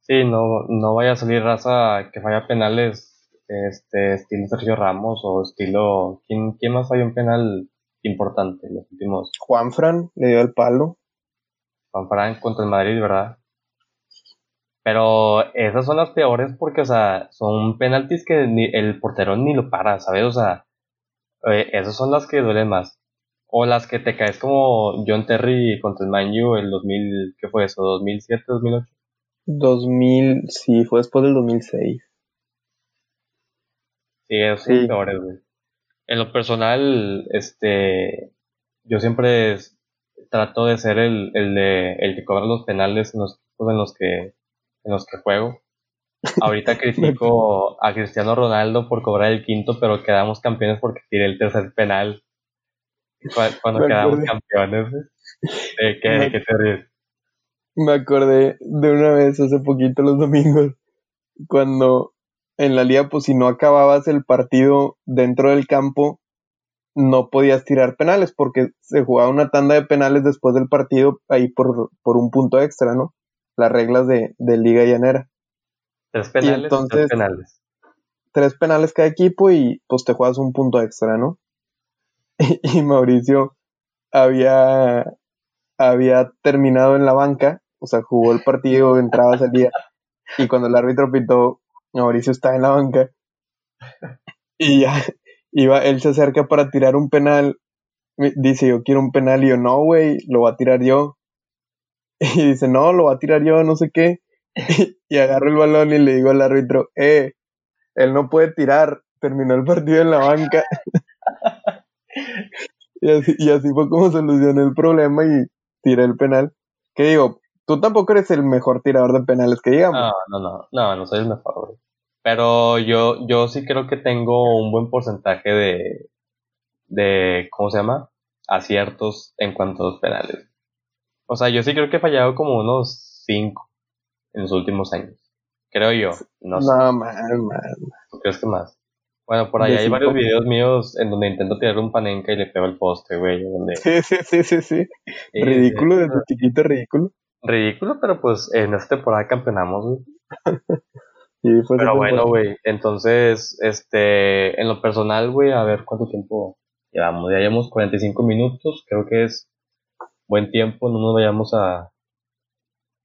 Sí, no, no vaya a salir raza que falla penales este estilo Sergio Ramos o estilo ¿quién, quién más falló un penal importante en los últimos? Juan Fran le dio el palo. Juan Fran contra el Madrid, ¿verdad? Pero esas son las peores porque, o sea, son penaltis que ni, el portero ni lo para, ¿sabes? O sea, eh, esas son las que duelen más. O las que te caes como John Terry contra el Man U el 2000, ¿qué fue eso? ¿2007, 2008? 2000, sí, fue después del 2006. Sí, esos son peores, güey. En lo personal, este, yo siempre trato de ser el, el de, el que cobra los penales en los equipos en los que en los que juego. Ahorita critico a Cristiano Ronaldo por cobrar el quinto, pero quedamos campeones porque tiré el tercer penal. Cuando quedamos campeones. ¿De qué, qué te ríes? Me acordé de una vez hace poquito los domingos, cuando en la liga, pues si no acababas el partido dentro del campo, no podías tirar penales porque se jugaba una tanda de penales después del partido ahí por, por un punto extra, ¿no? las reglas de, Liga Llanera. Tres penales. tres penales. Tres penales cada equipo y pues te juegas un punto extra, ¿no? Y, Mauricio había, había terminado en la banca, o sea, jugó el partido, entraba, salía, y cuando el árbitro pitó, Mauricio está en la banca, y ya, iba, él se acerca para tirar un penal, dice, yo quiero un penal, y yo, no, güey, lo voy a tirar yo, y dice, no, lo va a tirar yo, no sé qué. y agarro el balón y le digo al árbitro, eh, él no puede tirar, terminó el partido en la banca. y, así, fue como solucioné el problema y tiré el penal. ¿Qué digo? Tú tampoco eres el mejor tirador de penales que digamos. No, no, no, no, no soy el mejor, Pero yo, yo sí creo que tengo un buen porcentaje de, de, ¿cómo se llama? Aciertos en cuanto a los penales. O sea, yo sí creo que he fallado como unos 5 en los últimos años. Creo yo. No, sé. No, mal, mal. ¿Tú crees que más? Bueno, por ahí hay varios videos míos en donde intento tirar un panenca y le pego el poste, güey. Donde... Sí, sí, sí, sí, sí. ridículo, desde chiquito, ridículo. Ridículo, pero pues en esta temporada campeonamos, güey. Pero bueno, güey, entonces, este, en lo personal, güey, a ver cuánto tiempo llevamos. Ya llevamos 45 minutos, creo que es buen tiempo, no nos vayamos a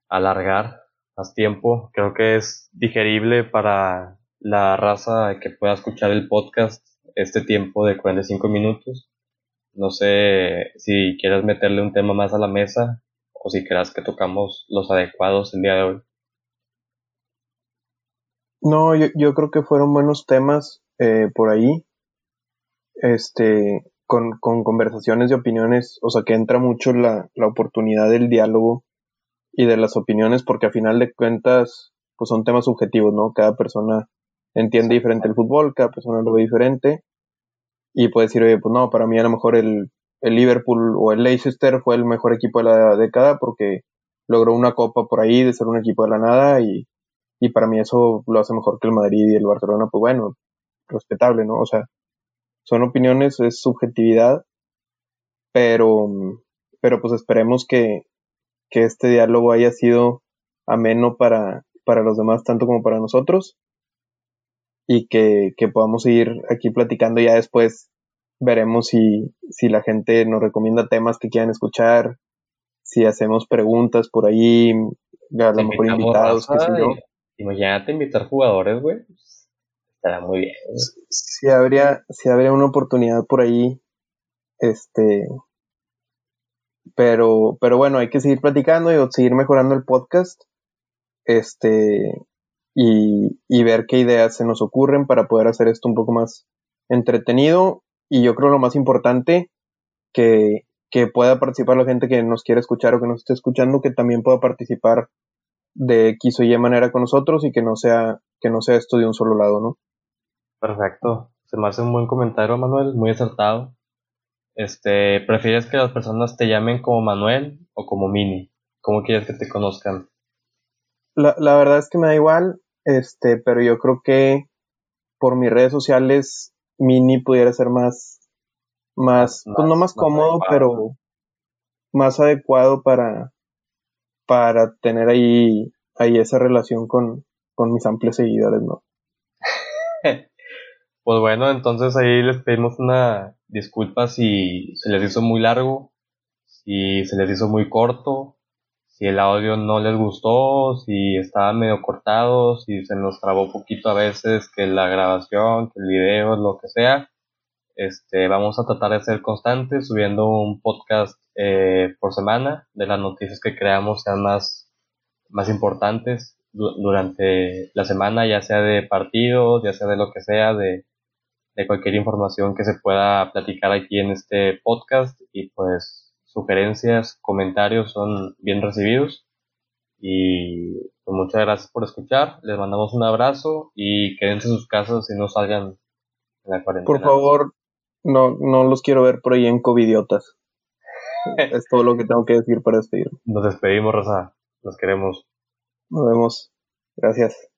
alargar más tiempo. Creo que es digerible para la raza que pueda escuchar el podcast este tiempo de 45 minutos. No sé si quieres meterle un tema más a la mesa o si creas que tocamos los adecuados el día de hoy. No, yo, yo creo que fueron buenos temas eh, por ahí. Este, con, con, conversaciones de opiniones, o sea que entra mucho la, la oportunidad del diálogo y de las opiniones, porque a final de cuentas, pues son temas subjetivos, ¿no? Cada persona entiende diferente el fútbol, cada persona lo ve diferente, y puede decir, oye, pues no, para mí a lo mejor el, el Liverpool o el Leicester fue el mejor equipo de la década porque logró una copa por ahí de ser un equipo de la nada y, y para mí eso lo hace mejor que el Madrid y el Barcelona, pues bueno, respetable, ¿no? O sea, son opiniones, es subjetividad, pero, pero pues esperemos que, que este diálogo haya sido ameno para, para los demás, tanto como para nosotros, y que, que podamos seguir aquí platicando ya después. Veremos si, si la gente nos recomienda temas que quieran escuchar, si hacemos preguntas por ahí, a lo mejor invitados, qué sé yo. Imagínate invitar jugadores, güey. Estará muy bien. Si habría, si habría una oportunidad por ahí, este, pero, pero bueno, hay que seguir platicando y seguir mejorando el podcast. Este, y, y ver qué ideas se nos ocurren para poder hacer esto un poco más entretenido. Y yo creo lo más importante, que, que pueda participar la gente que nos quiera escuchar o que nos esté escuchando, que también pueda participar de X o Y manera con nosotros y que no sea, que no sea esto de un solo lado, ¿no? Perfecto. Se me hace un buen comentario, Manuel, muy acertado. Este, ¿prefieres que las personas te llamen como Manuel o como Mini? ¿Cómo quieres que te conozcan? La, la verdad es que me da igual, este, pero yo creo que por mis redes sociales Mini pudiera ser más, más, pues no más, cómodo, pero más adecuado para, para tener ahí, ahí esa relación con, con mis amplios seguidores, ¿no? pues bueno, entonces ahí les pedimos una disculpa si se les hizo muy largo, si se les hizo muy corto, si el audio no les gustó, si estaba medio cortado, si se nos trabó poquito a veces, que la grabación, que el video, lo que sea. Este, vamos a tratar de ser constantes, subiendo un podcast eh, por semana de las noticias que creamos sean más, más importantes durante la semana, ya sea de partidos, ya sea de lo que sea, de, de cualquier información que se pueda platicar aquí en este podcast. Y pues sugerencias, comentarios son bien recibidos. Y pues muchas gracias por escuchar, les mandamos un abrazo y quédense en sus casas y no salgan en la cuarentena. Por favor, no, no los quiero ver por ahí en covidiotas. es todo lo que tengo que decir para despedir. Nos despedimos, Rosa. Los queremos. Nos vemos. Gracias.